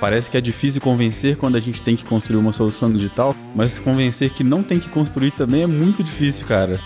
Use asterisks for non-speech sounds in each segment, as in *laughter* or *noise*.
Parece que é difícil convencer quando a gente tem que construir uma solução digital, mas convencer que não tem que construir também é muito difícil, cara.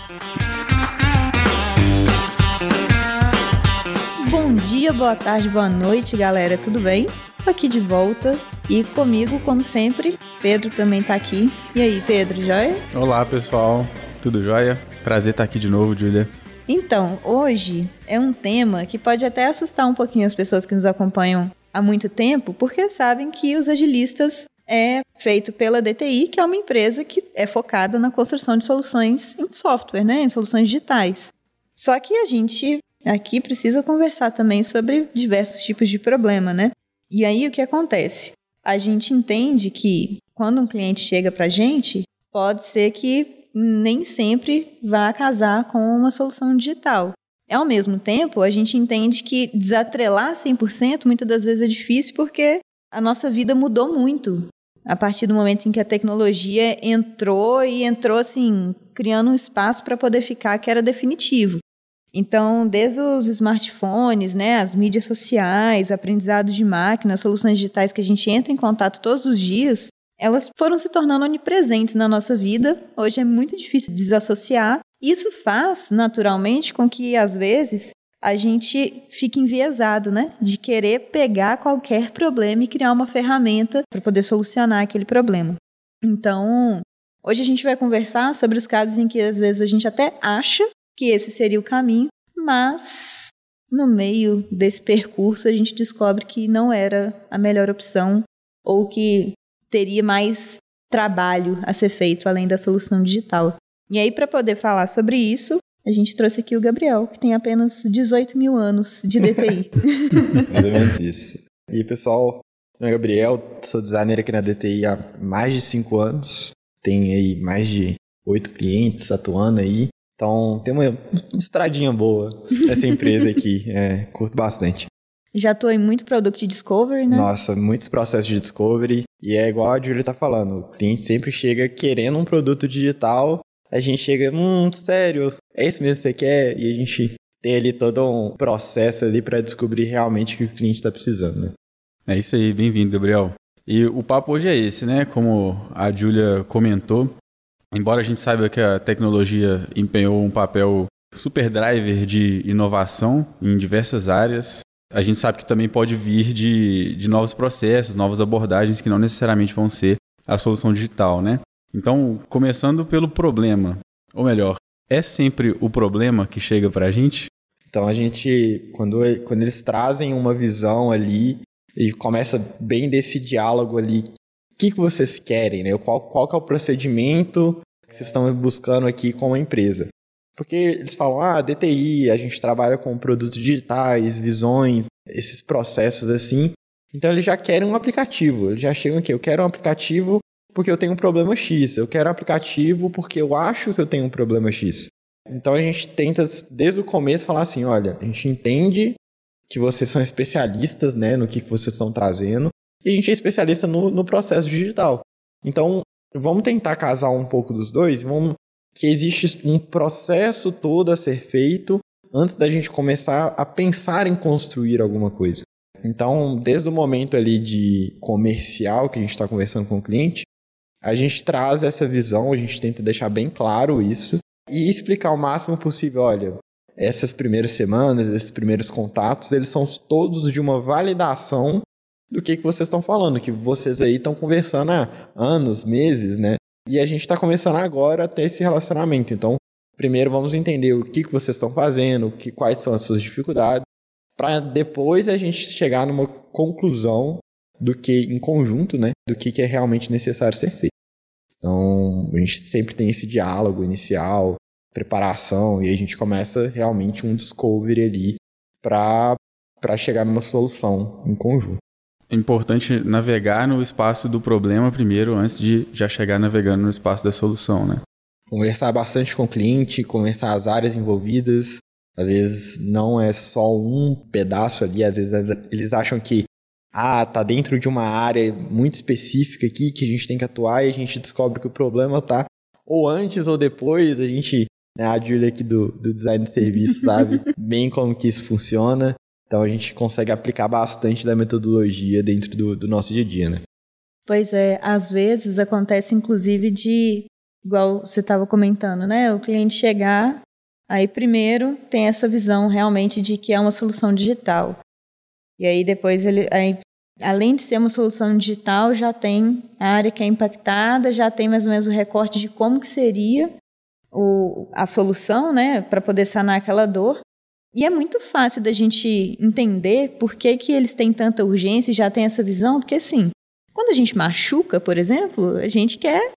Bom dia, boa tarde, boa noite, galera. Tudo bem? Tô aqui de volta e comigo, como sempre, Pedro também tá aqui. E aí, Pedro, joia? Olá, pessoal. Tudo jóia? Prazer estar aqui de novo, Julia. Então, hoje é um tema que pode até assustar um pouquinho as pessoas que nos acompanham há muito tempo, porque sabem que os agilistas é feito pela DTI, que é uma empresa que é focada na construção de soluções em software, né, em soluções digitais. Só que a gente aqui precisa conversar também sobre diversos tipos de problema, né? E aí o que acontece? A gente entende que quando um cliente chega para a gente, pode ser que nem sempre vá casar com uma solução digital. Ao mesmo tempo, a gente entende que desatrelar 100% muitas das vezes é difícil porque a nossa vida mudou muito a partir do momento em que a tecnologia entrou e entrou assim, criando um espaço para poder ficar que era definitivo. Então, desde os smartphones, né, as mídias sociais, aprendizado de máquina, soluções digitais que a gente entra em contato todos os dias, elas foram se tornando onipresentes na nossa vida. Hoje é muito difícil desassociar isso faz, naturalmente, com que, às vezes, a gente fique enviesado, né? De querer pegar qualquer problema e criar uma ferramenta para poder solucionar aquele problema. Então, hoje a gente vai conversar sobre os casos em que, às vezes, a gente até acha que esse seria o caminho, mas no meio desse percurso a gente descobre que não era a melhor opção ou que teria mais trabalho a ser feito além da solução digital. E aí, para poder falar sobre isso, a gente trouxe aqui o Gabriel, que tem apenas 18 mil anos de DTI. *laughs* Mais ou menos isso. E pessoal, meu é Gabriel, sou designer aqui na DTI há mais de 5 anos. Tenho aí mais de 8 clientes atuando aí. Então tem uma, estradinha boa essa empresa aqui. *laughs* É, curto bastante. Já estou em muito produto de discovery, né? Nossa, muitos processos de discovery. E é igual a Julia tá falando, o cliente sempre chega querendo um produto digital a gente chega, hum, sério, é isso mesmo que você quer? E a gente tem ali todo um processo ali para descobrir realmente o que o cliente está precisando, né? É isso aí, bem-vindo, Gabriel. E o papo hoje é esse, né? Como a Júlia comentou, embora a gente saiba que a tecnologia empenhou um papel super driver de inovação em diversas áreas, a gente sabe que também pode vir de, de novos processos, novas abordagens que não necessariamente vão ser a solução digital, né? Então, começando pelo problema, ou melhor, é sempre o problema que chega para a gente? Então a gente, quando, quando eles trazem uma visão ali, e começa bem desse diálogo ali, o que, que vocês querem, né? Qual, qual que é o procedimento que vocês estão buscando aqui com a empresa? Porque eles falam, ah, DTI, a gente trabalha com produtos digitais, visões, esses processos assim. Então eles já querem um aplicativo, eles já chegam aqui, eu quero um aplicativo porque eu tenho um problema X. Eu quero aplicativo porque eu acho que eu tenho um problema X. Então a gente tenta, desde o começo, falar assim: olha, a gente entende que vocês são especialistas né, no que, que vocês estão trazendo, e a gente é especialista no, no processo digital. Então, vamos tentar casar um pouco dos dois, vamos que existe um processo todo a ser feito antes da gente começar a pensar em construir alguma coisa. Então, desde o momento ali de comercial que a gente está conversando com o cliente, a gente traz essa visão, a gente tenta deixar bem claro isso e explicar o máximo possível, olha, essas primeiras semanas, esses primeiros contatos, eles são todos de uma validação do que, que vocês estão falando, que vocês aí estão conversando há anos, meses, né? E a gente está começando agora a ter esse relacionamento. Então, primeiro vamos entender o que, que vocês estão fazendo, que, quais são as suas dificuldades, para depois a gente chegar numa conclusão do que em conjunto, né? Do que, que é realmente necessário ser feito. Então, a gente sempre tem esse diálogo inicial, preparação, e a gente começa realmente um discovery ali para chegar numa solução em conjunto. É importante navegar no espaço do problema primeiro, antes de já chegar navegando no espaço da solução, né? Conversar bastante com o cliente, conversar as áreas envolvidas. Às vezes não é só um pedaço ali, às vezes eles acham que ah, tá dentro de uma área muito específica aqui que a gente tem que atuar e a gente descobre que o problema tá ou antes ou depois, a gente, né, a Julia aqui do, do design de serviço *laughs* sabe bem como que isso funciona. Então a gente consegue aplicar bastante da metodologia dentro do, do nosso dia a dia, né? Pois é, às vezes acontece inclusive de, igual você estava comentando, né? O cliente chegar, aí primeiro tem essa visão realmente de que é uma solução digital. E aí depois ele, aí, além de ser uma solução digital, já tem a área que é impactada, já tem mais ou menos o recorte de como que seria o, a solução, né, para poder sanar aquela dor. E é muito fácil da gente entender por que, que eles têm tanta urgência e já tem essa visão, porque assim, quando a gente machuca, por exemplo, a gente quer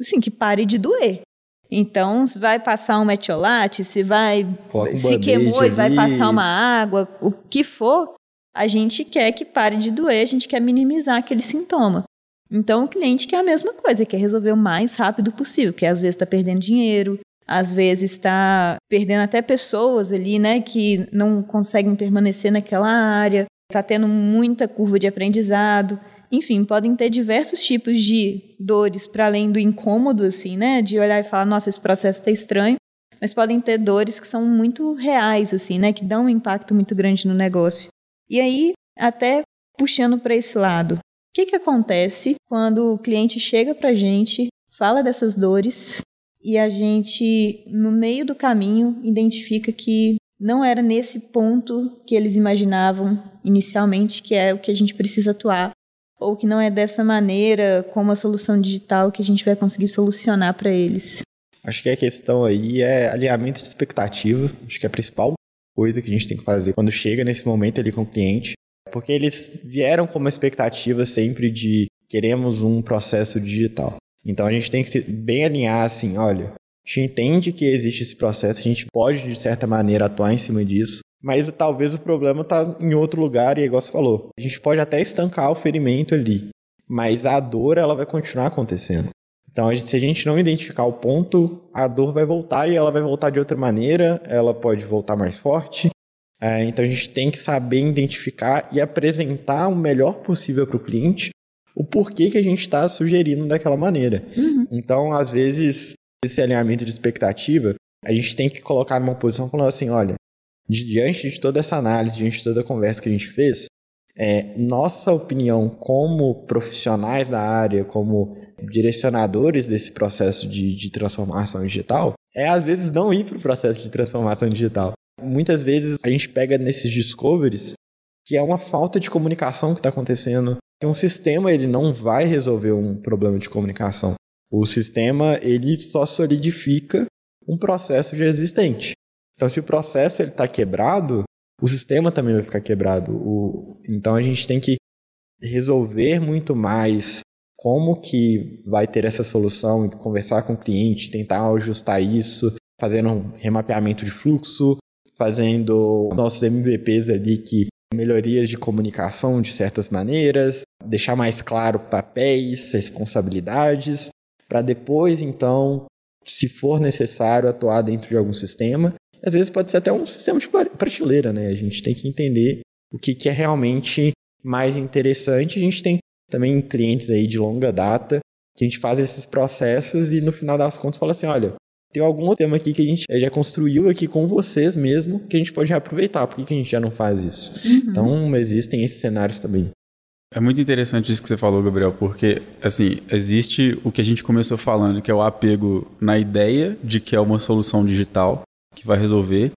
assim, que pare de doer. Então, se vai passar um metiolate, se vai se queimou e vai passar uma água, o que for, a gente quer que pare de doer, a gente quer minimizar aquele sintoma. Então, o cliente quer a mesma coisa, quer resolver o mais rápido possível, que às vezes está perdendo dinheiro, às vezes está perdendo até pessoas ali, né, que não conseguem permanecer naquela área, está tendo muita curva de aprendizado. Enfim, podem ter diversos tipos de dores para além do incômodo, assim, né, de olhar e falar, nossa, esse processo está estranho, mas podem ter dores que são muito reais, assim, né, que dão um impacto muito grande no negócio. E aí, até puxando para esse lado, o que, que acontece quando o cliente chega para a gente, fala dessas dores e a gente, no meio do caminho, identifica que não era nesse ponto que eles imaginavam inicialmente que é o que a gente precisa atuar, ou que não é dessa maneira, como a solução digital, que a gente vai conseguir solucionar para eles. Acho que a questão aí é alinhamento de expectativa. Acho que é a principal coisa que a gente tem que fazer quando chega nesse momento ali com o cliente. Porque eles vieram com uma expectativa sempre de queremos um processo digital. Então a gente tem que se bem alinhar assim, olha, a gente entende que existe esse processo, a gente pode de certa maneira atuar em cima disso, mas talvez o problema está em outro lugar e igual você falou. A gente pode até estancar o ferimento ali, mas a dor ela vai continuar acontecendo. Então, se a gente não identificar o ponto, a dor vai voltar e ela vai voltar de outra maneira, ela pode voltar mais forte. É, então, a gente tem que saber identificar e apresentar o melhor possível para o cliente o porquê que a gente está sugerindo daquela maneira. Então, às vezes, esse alinhamento de expectativa, a gente tem que colocar numa posição falando assim, olha, di- diante de toda essa análise, diante de toda a conversa que a gente fez, é, nossa opinião como profissionais da área, como direcionadores desse processo de, de transformação digital, é às vezes não ir para o processo de transformação digital. Muitas vezes a gente pega nesses discoveries que é uma falta de comunicação que está acontecendo, que um sistema ele não vai resolver um problema de comunicação. O sistema ele só solidifica um processo já existente. Então, se o processo ele está quebrado, o sistema também vai ficar quebrado. O- então, a gente tem que resolver muito mais como que vai ter essa solução e conversar com o cliente, tentar ajustar isso, fazendo um remapeamento de fluxo, fazendo nossos MVPs ali que melhorias de comunicação de certas maneiras, deixar mais claro papéis, responsabilidades, para depois então, se for necessário, atuar dentro de algum sistema. Às vezes pode ser até um sistema de pra- prateleira, né? A gente tem que entender o que, que é realmente mais interessante. A gente tem também clientes aí de longa data que a gente faz esses processos e no final das contas fala assim, olha, tem algum outro tema aqui que a gente já construiu aqui com vocês mesmo que a gente pode reaproveitar. Por que, que a gente já não faz isso? Então existem esses cenários também. É muito interessante isso que você falou, Gabriel, porque, assim, existe o que a gente começou falando, que é o apego na ideia de que é uma solução digital que vai resolver,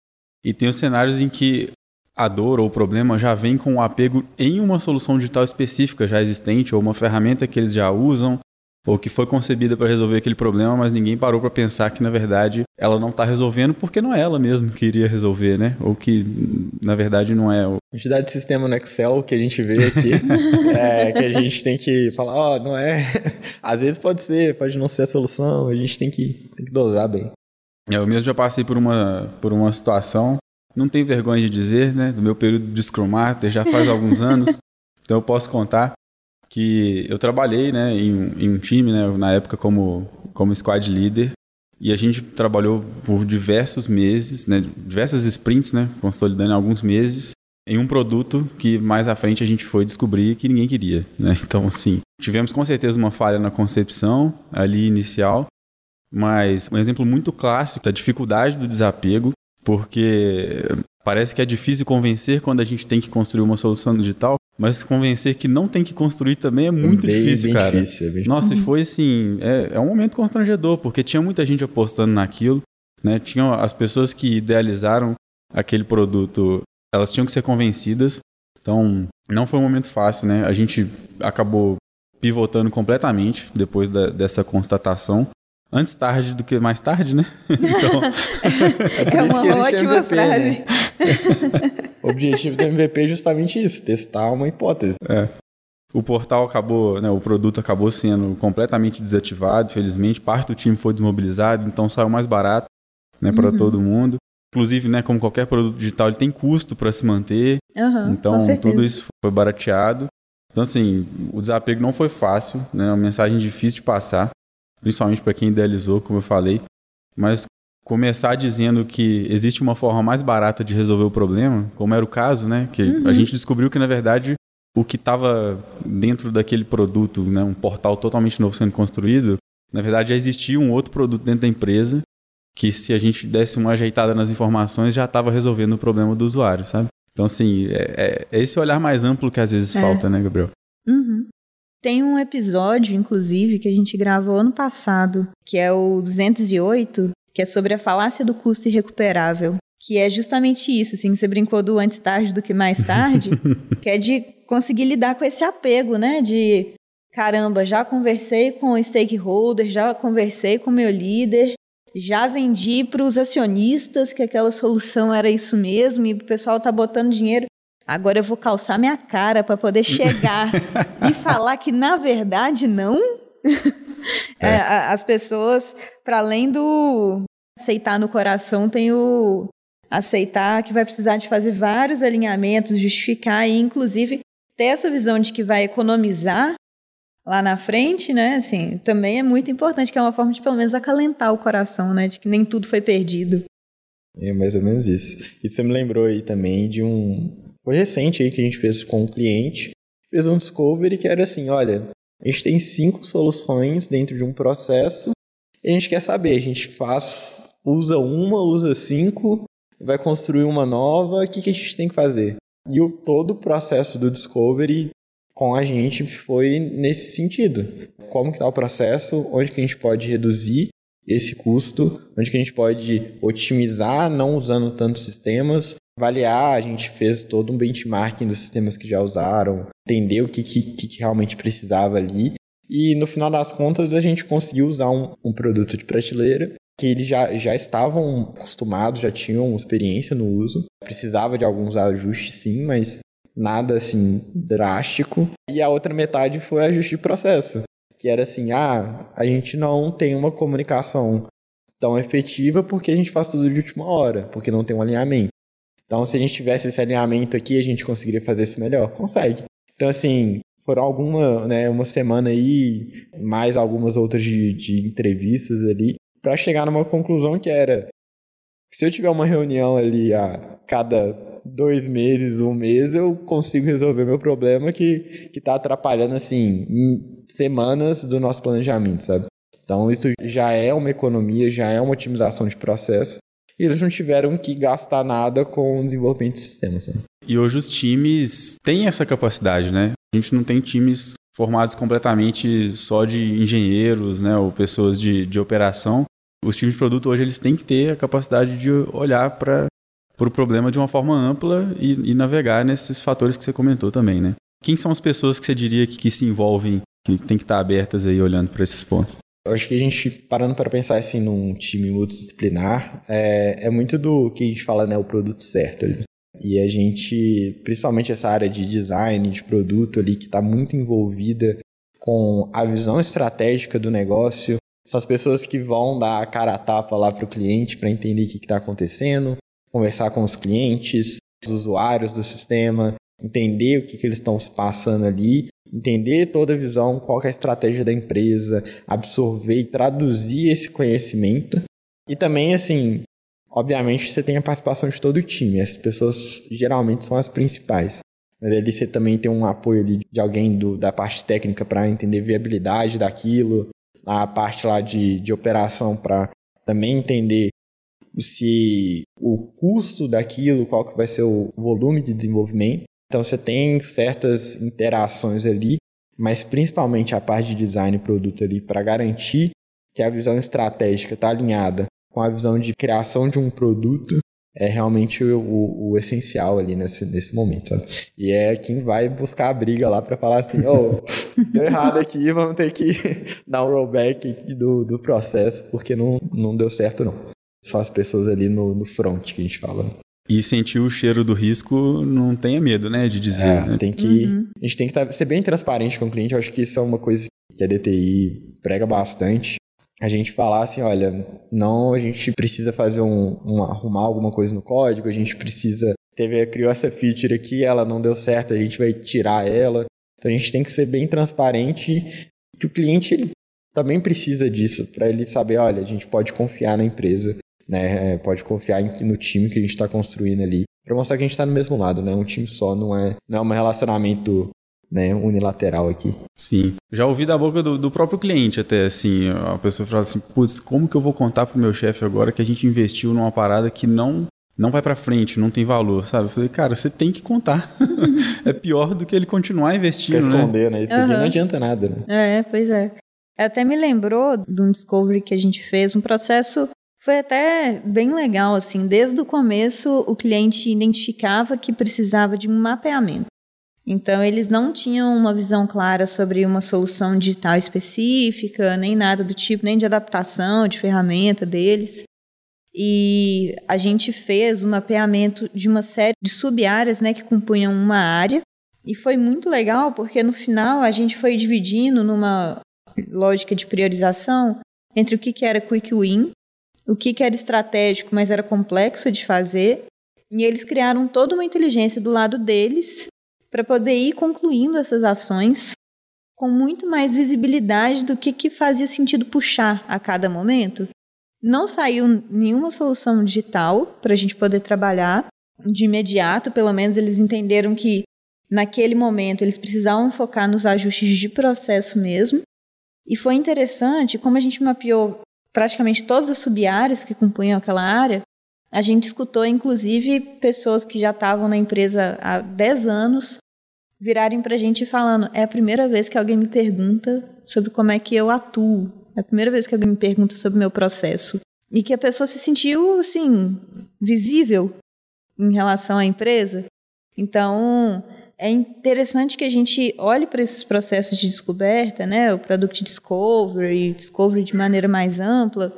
e tem os cenários em que a dor ou o problema já vem com o apego em uma solução digital específica já existente, ou uma ferramenta que eles já usam, ou que foi concebida para resolver aquele problema, mas ninguém parou para pensar que, na verdade, ela não está resolvendo porque não é ela mesma que iria resolver, né? Ou que, na verdade, não é. o- Quantidade de sistema no Excel que a gente vê aqui, *laughs* é, que a gente tem que falar, ó, não é. *laughs* Às vezes pode ser, pode não ser a solução, a gente tem que, tem que dosar bem. Eu mesmo já passei por uma, por uma situação, não tenho vergonha de dizer, né? Do meu período de Scrum Master já faz alguns anos, *laughs* então eu posso contar que eu trabalhei né, em, um- em um time, né, na época como, como squad leader, e a gente trabalhou por diversos meses, né, diversas sprints, né, consolidando em alguns meses, em um produto que mais à frente a gente foi descobrir que ninguém queria. Né? Então, assim, tivemos com certeza uma falha na concepção ali inicial, mas um exemplo muito clássico da dificuldade do desapego, porque Parece que é difícil convencer quando a gente tem que construir uma solução digital, mas convencer que não tem que construir também é muito bem, difícil, bem cara. Difícil, é bem Nossa, e foi assim, é, é um momento constrangedor, porque tinha muita gente apostando naquilo, né? Tinham as pessoas que idealizaram aquele produto, elas tinham que ser convencidas. Então, não foi um momento fácil, né? A gente acabou pivotando completamente depois da, dessa constatação. Antes tarde do que mais tarde, né? *laughs* Então, é uma ótima MVP, frase. Né? *laughs* o objetivo do MVP é justamente isso, testar uma hipótese. É. O portal acabou, né, o produto acabou sendo completamente desativado, felizmente, parte do time foi desmobilizado, então saiu mais barato, né, para uhum. todo mundo. Inclusive, né, como qualquer produto digital, ele tem custo para se manter. Uhum, então, tudo isso foi barateado. Então, assim, o desapego não foi fácil, né? É uma mensagem difícil de passar principalmente para quem idealizou, como eu falei, mas começar dizendo que existe uma forma mais barata de resolver o problema, como era o caso, né? Que uhum. a gente descobriu que na verdade o que estava dentro daquele produto, né, um portal totalmente novo sendo construído, na verdade já existia um outro produto dentro da empresa que se a gente desse uma ajeitada nas informações já estava resolvendo o problema do usuário, sabe? Então assim, é, é esse olhar mais amplo que às vezes é. falta, né, Gabriel? Tem um episódio, inclusive, que a gente gravou ano passado, que é o 208, que é sobre a falácia do custo irrecuperável. Que é justamente isso, assim, você brincou do antes tarde do que mais tarde, *laughs* que é de conseguir lidar com esse apego, né? De caramba, já conversei com o stakeholder, já conversei com o meu líder, já vendi para os acionistas que aquela solução era isso mesmo e o pessoal tá botando dinheiro. Agora eu vou calçar minha cara para poder chegar *laughs* e falar que na verdade não. *laughs* É. É, as pessoas, para além do aceitar no coração, tem o aceitar que vai precisar de fazer vários alinhamentos, justificar e inclusive ter essa visão de que vai economizar lá na frente, né? Assim, também é muito importante, que é uma forma de pelo menos acalentar o coração, né? De que nem tudo foi perdido. É mais ou menos isso. E você me lembrou aí também de um foi recente aí que a gente fez com um cliente, fez um discovery que era assim, olha, a gente tem cinco soluções dentro de um processo e a gente quer saber, a gente faz, usa uma, usa cinco, vai construir uma nova, o que, que a gente tem que fazer? E o, todo o processo do discovery com a gente foi nesse sentido. Como que está o processo, onde que a gente pode reduzir esse custo, onde que a gente pode otimizar não usando tantos sistemas, avaliar, a gente fez todo um benchmarking dos sistemas que já usaram, entender o que, que, que realmente precisava ali. E no final das contas, a gente conseguiu usar um, um produto de prateleira que eles já, já estavam acostumados, já tinham experiência no uso. Precisava de alguns ajustes, sim, mas nada assim drástico. E a outra metade foi ajuste de processo, que era assim: ah, a gente não tem uma comunicação tão efetiva porque a gente faz tudo de última hora, porque não tem um alinhamento. Então, se a gente tivesse esse alinhamento aqui, a gente conseguiria fazer isso melhor? Consegue. Então, assim, foram alguma, né, uma semana aí, mais algumas outras de, de entrevistas ali, para chegar numa conclusão que era: se eu tiver uma reunião ali a cada dois meses, um mês, eu consigo resolver meu problema que, que tá atrapalhando, assim, semanas do nosso planejamento, sabe? Então, isso já é uma economia, já é uma otimização de processo e eles não tiveram que gastar nada com o desenvolvimento de sistemas. Né? E hoje os times têm essa capacidade, né? A gente não tem times formados completamente só de engenheiros, né, ou pessoas de, de operação. Os times de produto hoje eles têm que ter a capacidade de olhar para o pro problema de uma forma ampla e, e, navegar nesses fatores que você comentou também, né? Quem são as pessoas que você diria que, que se envolvem, que tem que estar abertas aí olhando para esses pontos? Eu acho que a gente, parando para pensar assim num time multidisciplinar, é, é muito do que a gente fala, né, o produto certo ali. E a gente, principalmente essa área de design, de produto ali, que está muito envolvida com a visão estratégica do negócio, são as pessoas que vão dar a cara a tapa lá para o cliente para entender o que está acontecendo, conversar com os clientes, os usuários do sistema, entender o que, que eles estão se passando ali entender toda a visão, qual é a estratégia da empresa, absorver e traduzir esse conhecimento. E também, assim, obviamente você tem a participação de todo o time, essas pessoas geralmente são as principais. Mas ali você também tem um apoio ali de alguém do, da parte técnica para entender viabilidade daquilo, a parte lá de, de operação para também entender se o custo daquilo, qual que vai ser o volume de desenvolvimento. Então você tem certas interações ali, mas principalmente a parte de design e produto ali para garantir que a visão estratégica está alinhada com a visão de criação de um produto é realmente o, o, o, essencial ali nesse, nesse momento, sabe? E é quem vai buscar a briga lá para falar assim, oh, *laughs* deu errado aqui, vamos ter que *laughs* dar um rollback do, do processo, porque não, não deu certo não. São as pessoas ali no, no front que a gente fala. E sentir o cheiro do risco, não tenha medo, né, de dizer. É, né? tem que, uhum. A gente tem que tá, ser bem transparente com o cliente, eu acho que isso é uma coisa que a DTI prega bastante a gente falar assim, olha, não, a gente precisa fazer um, um, arrumar alguma coisa no código, a gente precisa teve criou essa feature aqui, ela não deu certo, a gente vai tirar ela. Então a gente tem que ser bem transparente que o cliente ele também precisa disso para ele saber, olha, a gente pode confiar na empresa, né? Pode confiar no time que a gente está construindo ali, para mostrar que a gente está no mesmo lado, né? Um time só não é não é um relacionamento né, unilateral aqui. Sim. Já ouvi da boca do, do, próprio cliente até, assim, a pessoa fala assim, putz, como que eu vou contar pro meu chefe agora que a gente investiu numa parada que não não vai para frente, não tem valor, sabe? Eu falei, cara, você tem que contar. *laughs* é pior do que ele continuar investindo, Quer esconder, né? Isso uhum. não adianta nada, né? É, pois é. Até me lembrou de um discovery que a gente fez, um processo foi até bem legal, assim. Desde o começo, o cliente identificava que precisava de um mapeamento. Então, eles não tinham uma visão clara sobre uma solução digital específica, nem nada do tipo, nem de adaptação de ferramenta deles. E a gente fez um mapeamento de uma série de sub-áreas né, que compunham uma área. E foi muito legal, porque no final a gente foi dividindo numa lógica de priorização entre o que, que era quick win, o que, que era estratégico, mas era complexo de fazer. E eles criaram toda uma inteligência do lado deles para poder ir concluindo essas ações com muito mais visibilidade do que, que fazia sentido puxar a cada momento. Não saiu nenhuma solução digital para a gente poder trabalhar de imediato, pelo menos eles entenderam que naquele momento eles precisavam focar nos ajustes de processo mesmo. E foi interessante, como a gente mapeou praticamente todas as sub-áreas que compunham aquela área, a gente escutou, inclusive, pessoas que já estavam na empresa há 10 anos virarem para a gente falando: é a primeira vez que alguém me pergunta sobre como é que eu atuo, é a primeira vez que alguém me pergunta sobre o meu processo. E que a pessoa se sentiu, assim, visível em relação à empresa. Então, é interessante que a gente olhe para esses processos de descoberta, né, o Product Discovery, Discovery de maneira mais ampla,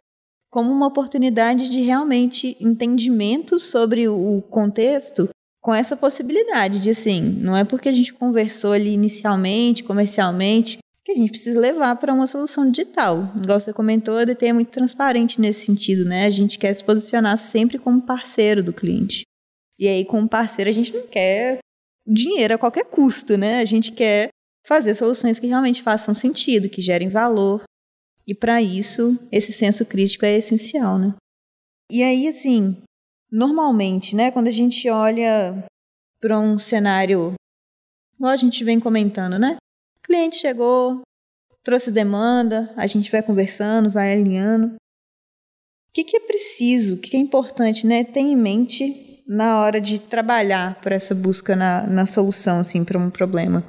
como uma oportunidade de realmente entendimento sobre o contexto, com essa possibilidade de assim, não é porque a gente conversou ali inicialmente, comercialmente, que a gente precisa levar para uma solução digital. Igual você comentou, a DT é muito transparente nesse sentido, né? A gente quer se posicionar sempre como parceiro do cliente. E aí, como parceiro, a gente não quer dinheiro a qualquer custo, né? A gente quer fazer soluções que realmente façam sentido, que gerem valor, e para isso, esse senso crítico é essencial, né? E aí, assim, normalmente, né, quando a gente olha para um cenário, igual a gente vem comentando, né? O cliente chegou, trouxe demanda, a gente vai conversando, vai alinhando. O que, que é preciso, o que, que é importante, né, ter em mente na hora de trabalhar para essa busca na, na solução, assim, para um problema?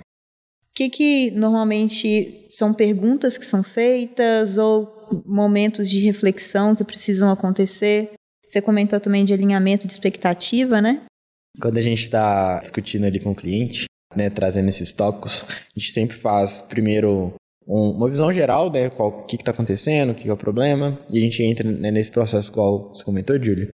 O que, que normalmente são perguntas que são feitas ou momentos de reflexão que precisam acontecer? Você comentou também de alinhamento de expectativa, né? Quando a gente está discutindo ali com o cliente, né, trazendo esses tópicos, a gente sempre faz primeiro um, uma visão geral, né, qual, que está acontecendo, o que, que, é o problema, e a gente entra né, nesse processo qual você comentou, Júlio,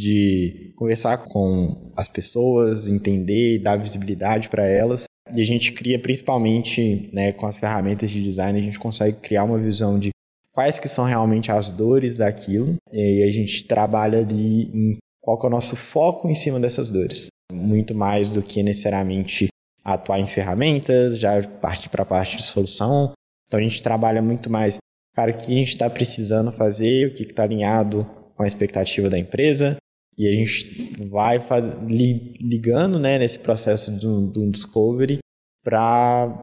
de conversar com as pessoas, entender e dar visibilidade para elas, e a gente cria principalmente, né, com as ferramentas de design, a gente consegue criar uma visão de quais que são realmente as dores daquilo, e a gente trabalha ali em qual que é o nosso foco em cima dessas dores. Muito mais do que necessariamente atuar em ferramentas, já partir para a parte de solução. Então a gente trabalha muito mais, cara, o que a gente está precisando fazer, o que está alinhado com a expectativa da empresa, e a gente vai faz, li, ligando né, nesse processo do, do discovery para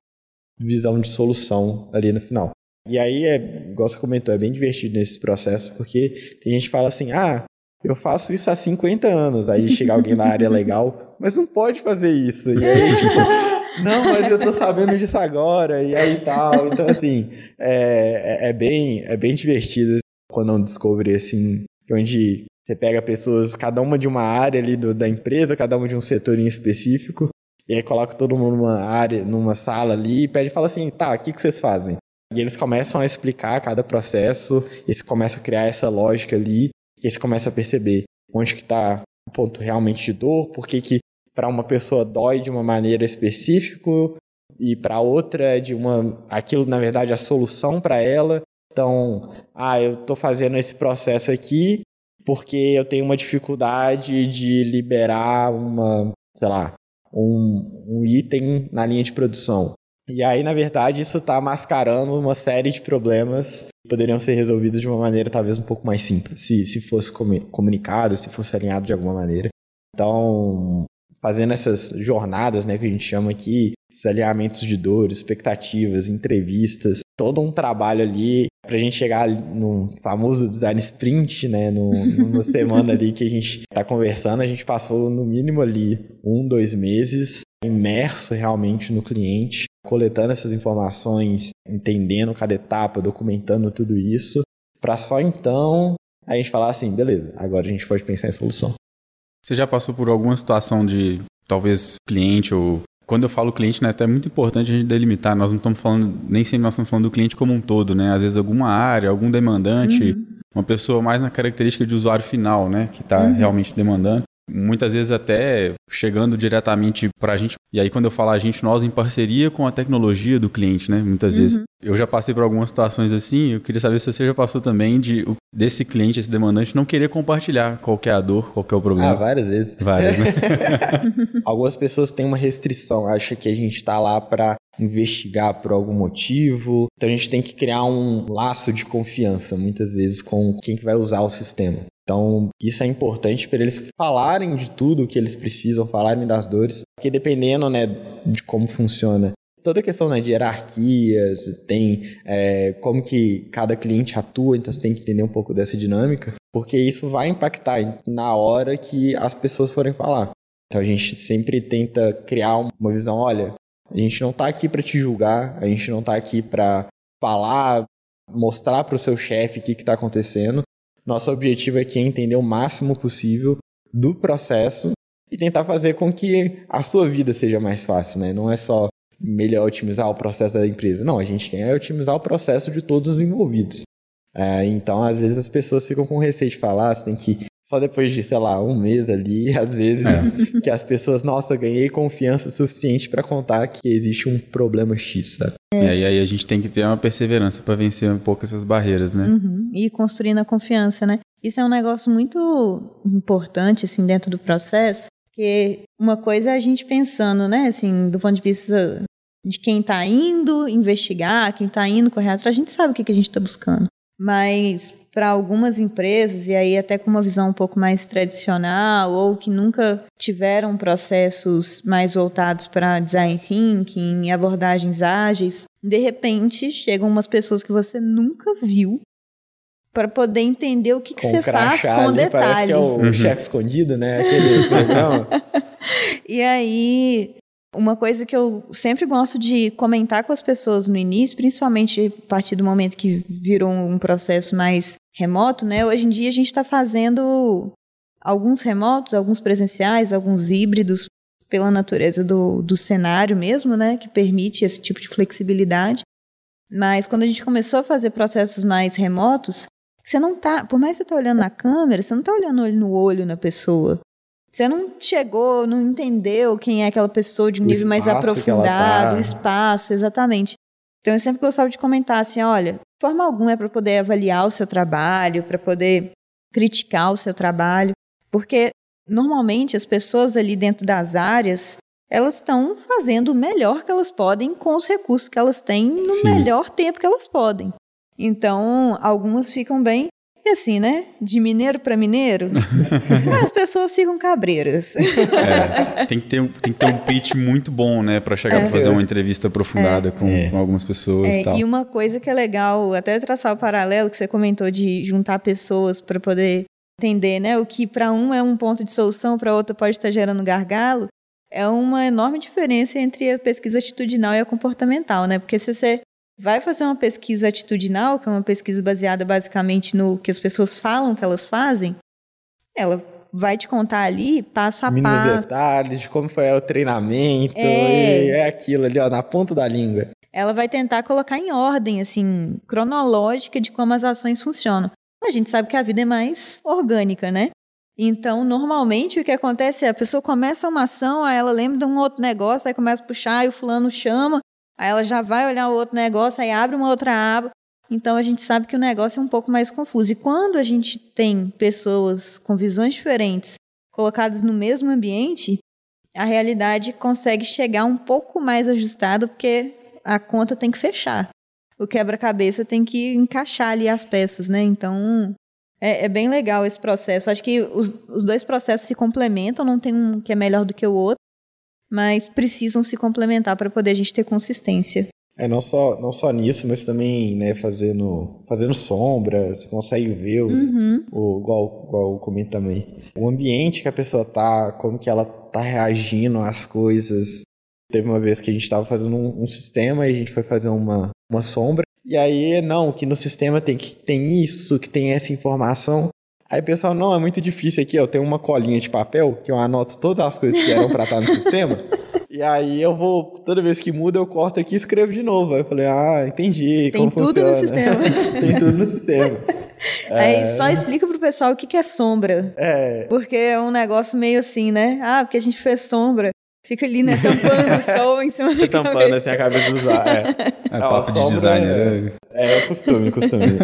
visão de solução ali no final. E aí, é, igual você comentou, é bem divertido nesse processo, porque tem gente que fala assim, ah, eu faço isso há 50 anos. Aí chega alguém na área legal, mas não pode fazer isso. E aí, tipo, *laughs* não, mas eu tô sabendo disso agora, e aí tal. Então, assim, é, é, é bem, é bem divertido quando é um Discovery, assim, onde você pega pessoas, cada uma de uma área ali do, da empresa, cada uma de um setor em específico, e aí coloca todo mundo numa área, numa sala ali, e pede e fala assim, tá, o que, que vocês fazem? E eles começam a explicar cada processo, e você começa a criar essa lógica ali, e você começa a perceber onde que está o ponto realmente de dor, por que que para uma pessoa dói de uma maneira específica e para outra é de uma aquilo na verdade é a solução para ela. Então, ah, eu estou fazendo esse processo aqui porque eu tenho uma dificuldade de liberar uma, sei lá, um, um item na linha de produção. E aí, na verdade, isso está mascarando uma série de problemas que poderiam ser resolvidos de uma maneira talvez um pouco mais simples, se, se fosse comunicado, se fosse alinhado de alguma maneira. Então, fazendo essas jornadas, né, que a gente chama aqui, alinhamentos de dor, expectativas, entrevistas, todo um trabalho ali para a gente chegar no famoso design sprint, né, no, numa *laughs* semana ali que a gente está conversando, a gente passou no mínimo ali um, dois meses imerso realmente no cliente, coletando essas informações, entendendo cada etapa, documentando tudo isso, para só então a gente falar assim, beleza, agora a gente pode pensar em solução. Você já passou por alguma situação de talvez cliente ou quando eu falo cliente, né, é muito importante a gente delimitar. Nós não estamos falando, nem sempre nós estamos falando do cliente como um todo, né? Às vezes alguma área, algum demandante, uhum. uma pessoa mais na característica de usuário final, né, que está uhum. realmente demandando muitas vezes até chegando diretamente para a gente. E aí, quando eu falo a gente, nós em parceria com a tecnologia do cliente, né? Muitas uhum. vezes. Eu já passei por algumas situações assim, eu queria saber se você já passou também de desse cliente, esse demandante, não querer compartilhar qual é a dor, qual é o problema. Ah, várias vezes. Várias, né? *laughs* Algumas pessoas têm uma restrição, acha que a gente está lá para investigar por algum motivo. Então a gente tem que criar um laço de confiança, muitas vezes, com quem que vai usar o sistema. Então, isso é importante para eles falarem de tudo o que eles precisam, falarem das dores, porque dependendo né, de como funciona toda a questão né, de hierarquias, tem é, como que cada cliente atua, então você tem que entender um pouco dessa dinâmica, porque isso vai impactar na hora que as pessoas forem falar. Então a gente sempre tenta criar uma visão, olha, a gente não está aqui para te julgar, a gente não está aqui para falar, mostrar para o seu chefe o que está acontecendo, nosso objetivo aqui é entender o máximo possível do processo e tentar fazer com que a sua vida seja mais fácil, né? Não é só melhor otimizar o processo da empresa. Não, a gente quer otimizar o processo de todos os envolvidos. É, então, às vezes as pessoas ficam com receio de falar, você tem que só depois de, sei lá, um mês ali, *laughs* às vezes, é. que as pessoas, nossa, ganhei confiança suficiente para contar que existe um problema X, sabe? É. E aí, a gente tem que ter uma perseverança para vencer um pouco essas barreiras, né? Uhum. E construindo a confiança, né? Isso é um negócio muito importante, assim, dentro do processo, porque uma coisa é a gente pensando, né, assim, do ponto de vista de quem está indo investigar, quem está indo correr atrás, a gente sabe o que, que a gente está buscando. Mas para algumas empresas, e aí até com uma visão um pouco mais tradicional, ou que nunca tiveram processos mais voltados para design thinking, abordagens ágeis, de repente chegam umas pessoas que você nunca viu para poder entender o que, que você faz com detalhe. que é o uhum. chefe escondido, né? Aquele *laughs* programa. e aí uma coisa que eu sempre gosto de comentar com as pessoas no início, principalmente a partir do momento que virou um processo mais remoto, né? Hoje em dia a gente está fazendo alguns remotos, alguns presenciais, alguns híbridos, pela natureza do, do cenário mesmo, né? Que permite esse tipo de flexibilidade. Mas quando a gente começou a fazer processos mais remotos, você não tá, por mais que você tá olhando na câmera, você não tá olhando olho no olho na pessoa. Você não chegou, não entendeu quem é aquela pessoa de um nível mais aprofundado, tá. o espaço, exatamente. Então eu sempre gostava de comentar assim, olha, de forma alguma é para poder avaliar o seu trabalho, para poder criticar o seu trabalho, porque normalmente as pessoas ali dentro das áreas, elas estão fazendo o melhor que elas podem com os recursos que elas têm no Sim. melhor tempo que elas podem. Então, algumas ficam bem e assim, né? De mineiro para mineiro, *laughs* as pessoas ficam cabreiras. É, tem, que ter, tem que ter um pitch muito bom, né? Para chegar é. para fazer uma entrevista aprofundada é. com, é. com, algumas pessoas e é, tal. E uma coisa que é legal, até traçar o paralelo que você comentou de juntar pessoas para poder entender, né? O que para um é um ponto de solução, para outro pode estar gerando gargalo. É uma enorme diferença entre a pesquisa atitudinal e a comportamental, né? Porque se você vai fazer uma pesquisa atitudinal, que é uma pesquisa baseada basicamente no que as pessoas falam que elas fazem, ela vai te contar ali passo a Mínimos passo. detalhes de como foi o treinamento, É. e é aquilo ali, ó, na ponta da língua. Ela vai tentar colocar em ordem, assim, cronológica de como as ações funcionam. A gente sabe que a vida é mais orgânica, né? Então, normalmente, o que acontece é a pessoa começa uma ação, aí ela lembra de um outro negócio, aí começa a puxar, e o fulano chama, aí ela já vai olhar o outro negócio, aí abre uma outra aba. Então, a gente sabe que o negócio é um pouco mais confuso. E quando a gente tem pessoas com visões diferentes colocadas no mesmo ambiente, a realidade consegue chegar um pouco mais ajustada, porque a conta tem que fechar. O quebra-cabeça tem que encaixar ali as peças, né? Então, é, é bem legal esse processo. Acho que os, os dois processos se complementam, não tem um que é melhor do que o outro, mas precisam se complementar para poder a gente ter consistência. É, não só, não só nisso, mas também, né, fazendo, fazendo sombra, você consegue ver os, Uhum. o, igual, igual eu comento também. O ambiente que a pessoa tá, como que ela tá reagindo às coisas. Teve uma vez que a gente tava fazendo um, um sistema e a gente foi fazer uma, uma sombra. E aí, não, que no sistema tem, que tem isso, que tem essa informação. Aí o pessoal, não, é muito difícil aqui, eu tenho uma colinha de papel que eu anoto todas as coisas que eram pra estar no sistema. *laughs* E aí eu vou, toda vez que muda, eu corto aqui e escrevo de novo. Aí eu falei, ah, entendi. Tem como tudo no funciona. sistema. *laughs* tem tudo no sistema. *laughs* Aí só explica pro pessoal o que, que é sombra. É, Porque é um negócio meio assim, né? Ah, porque a gente fez sombra. Fica ali, né? Tampando o sol em cima da tampando cabeça. assim a cabeça do usuário. É. É Não, papo de sombra designer. É, é costume, costume.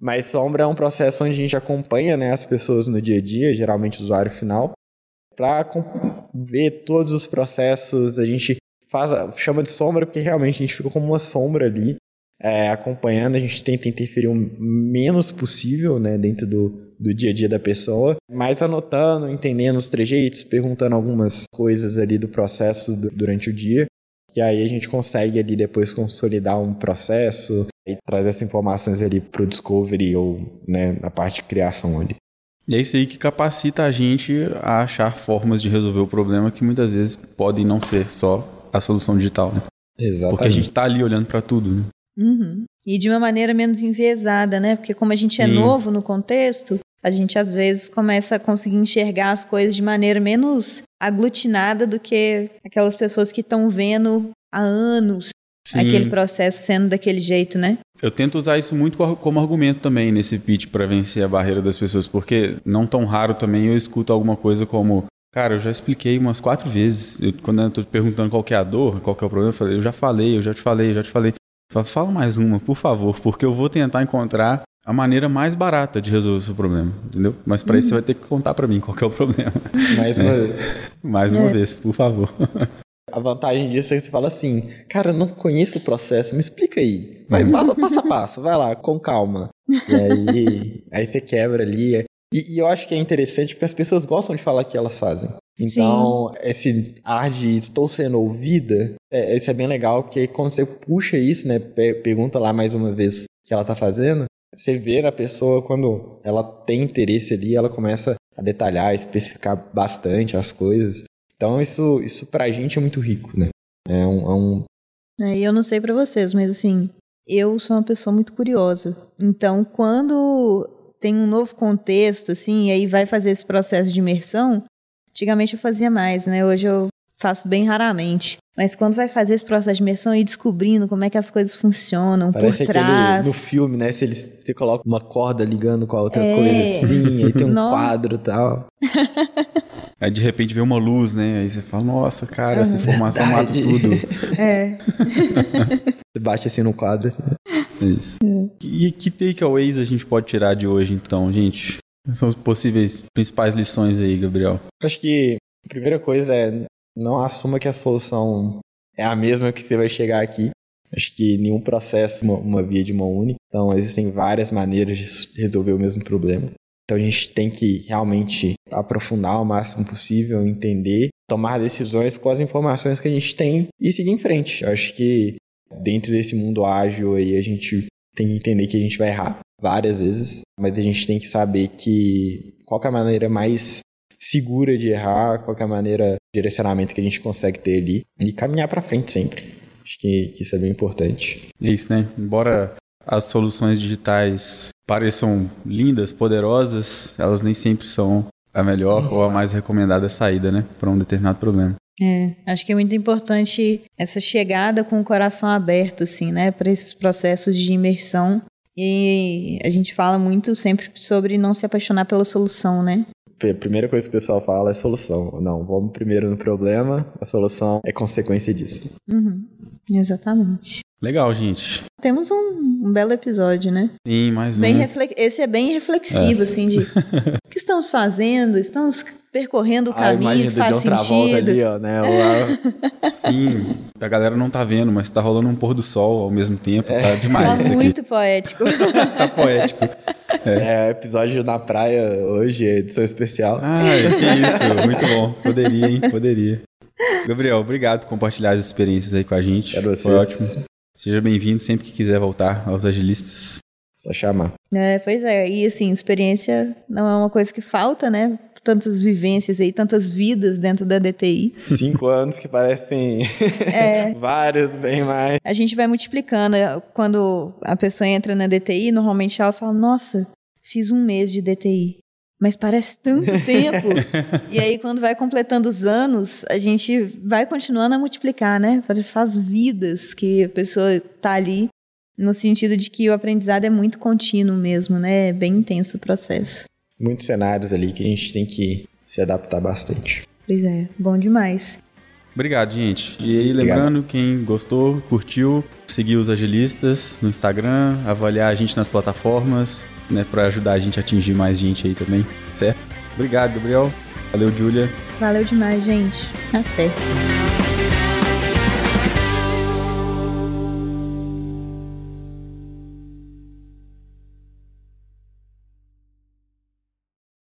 Mas sombra é um processo onde a gente acompanha né, as pessoas no dia a dia, geralmente o usuário final, para ver todos os processos. A gente faz, chama de sombra porque realmente a gente fica como uma sombra ali, é, acompanhando. A gente tenta interferir o menos possível né, dentro do, do dia a dia da pessoa, mas anotando, entendendo os trejeitos, perguntando algumas coisas ali do processo du- durante o dia. E aí a gente consegue ali depois consolidar um processo e trazer essas informações ali pro discovery ou né, na parte de criação ali. E é isso aí que capacita a gente a achar formas de resolver o problema que muitas vezes podem não ser só a solução digital, né? Exatamente. Porque a gente tá ali olhando pra tudo, né? Uhum. E de uma maneira menos enviesada, né? Porque como a gente é Sim. novo no contexto, a gente às vezes começa a conseguir enxergar as coisas de maneira menos aglutinada do que aquelas pessoas que estão vendo há anos Sim. aquele processo sendo daquele jeito, né? Eu tento usar isso muito co- como argumento também nesse pitch para vencer a barreira das pessoas, porque não tão raro também eu escuto alguma coisa como, cara, eu já expliquei umas quatro vezes. Eu, quando eu tô perguntando qual que é a dor, qual que é o problema, eu falei, eu já falei, eu já te falei, eu já te falei. Fala, Fala mais uma, por favor, porque eu vou tentar encontrar a maneira mais barata de resolver o seu problema, entendeu? Mas para isso você vai ter que contar para mim qual que é o problema. Mais uma vez. mais uma É. vez, por favor. *laughs* A vantagem disso é que você fala assim, cara, eu não conheço o processo, me explica aí. Vai passo, passo a passo, vai lá, com calma. E aí, *laughs* aí você quebra ali. E, e eu acho que é interessante porque as pessoas gostam de falar o que elas fazem. Então, esse ar de estou sendo ouvida, é, isso é bem legal, porque quando você puxa isso, né, pe- pergunta lá mais uma vez o que ela tá fazendo, você vê na pessoa quando ela tem interesse ali, ela começa a detalhar, especificar bastante as coisas. Então, isso, isso pra gente é muito rico, né? É um, é um É, E eu não sei pra vocês, mas assim, eu sou uma pessoa muito curiosa. Então, quando tem um novo contexto, assim, e aí vai fazer esse processo de imersão, antigamente eu fazia mais, né? Hoje eu faço bem raramente. Mas quando vai fazer esse processo de imersão e descobrindo como é que as coisas funcionam Parece por aquele trás. no filme, né? Se eles você coloca uma corda ligando com a outra É. coisa assim, aí tem um *laughs* Nossa. quadro e tal. *laughs* Aí de repente vê uma luz, né? Aí você fala, nossa, cara, essa informação mata tudo. *laughs* É. *laughs* Você bate assim no quadro. Assim. É Isso. E que takeaways a gente pode tirar de hoje, então, gente? Quais são as possíveis principais lições aí, Gabriel? Acho que a primeira coisa é não assuma que a solução é a mesma que você vai chegar aqui. Acho que nenhum processo é uma, uma via de mão única. Então existem várias maneiras de resolver o mesmo problema. Então a gente tem que realmente aprofundar o máximo possível, entender, tomar decisões com as informações que a gente tem e seguir em frente. Eu acho que dentro desse mundo ágil aí a gente tem que entender que a gente vai errar. várias vezes, mas a gente tem que saber que qual que é a maneira mais segura de errar, qual que é a maneira de direcionamento que a gente consegue ter ali e caminhar para frente sempre. Acho que, que isso é bem importante. É isso, né? Embora as soluções digitais pareçam lindas, poderosas, elas nem sempre são a melhor ou a mais recomendada saída, né, para um determinado problema. É, acho que é muito importante essa chegada com o coração aberto, assim, né, para esses processos de imersão. E a gente fala muito sempre sobre não se apaixonar pela solução, né? A primeira coisa que o pessoal fala é solução. Não, vamos primeiro no problema, a solução é consequência disso. Uhum, exatamente. Legal, gente. Temos um, um belo episódio, né? Sim, mais bem um. Reflex... Esse é bem reflexivo, é. assim, de *laughs* o que estamos fazendo? Estamos percorrendo o caminho que faz sentido. ali, ó, né? *laughs* Sim, a galera não tá vendo, mas tá rolando um pôr do sol ao mesmo tempo, é. tá demais tá isso aqui. muito poético. *laughs* tá poético. É. é, episódio na praia hoje, edição especial. Ah, que isso, muito bom. Poderia, hein? Poderia. Gabriel, obrigado por compartilhar as experiências aí com a gente. Quero Foi ótimo. Seja bem-vindo sempre que quiser voltar aos agilistas. Só chamar. É, pois é. E assim, experiência não é uma coisa que falta, né? Tantas vivências aí, tantas vidas dentro da DTI. Cinco *laughs* anos que parecem é. *laughs* vários, bem mais. A gente vai multiplicando. Quando a pessoa entra na DTI, normalmente ela fala: Nossa, fiz um mês de DTI mas parece tanto *laughs* tempo. e aí, quando vai completando os anos, a gente vai continuando a multiplicar, né? Parece faz vidas que a pessoa está ali, no sentido de que o aprendizado é muito contínuo mesmo, né? É bem intenso o processo. Muitos cenários ali que a gente tem que se adaptar bastante. Pois é, bom demais. Obrigado, gente. E aí, lembrando, Obrigado. quem gostou, curtiu, seguir os agilistas no Instagram, avaliar a gente nas plataformas, né, para ajudar a gente a atingir mais gente aí também, certo? Obrigado, Gabriel. Valeu, Julia. Valeu demais, gente. Até.